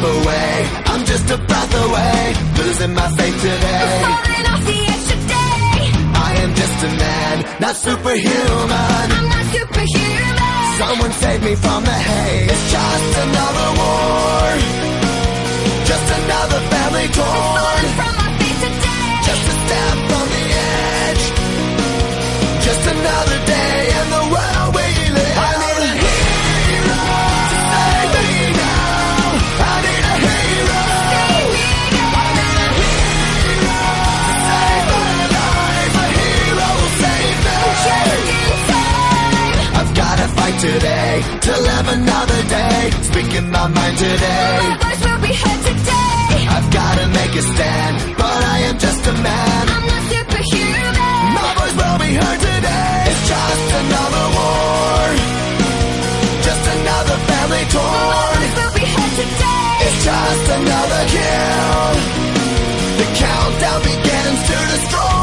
slip away. I'm just a breath away, losing my faith today. I'm falling off the edge today. I am just a man, not superhuman. I'm not superhuman. Someone save me from the haze. It's just another war, just another family torn. To live another day. Speaking my mind today. My voice will be heard today. I've gotta make a stand, but I am just a man. I'm not superhuman. My voice will be heard today. It's just another war. Just another family torn. My voice will be heard today. It's just another kill. The countdown begins to destroy.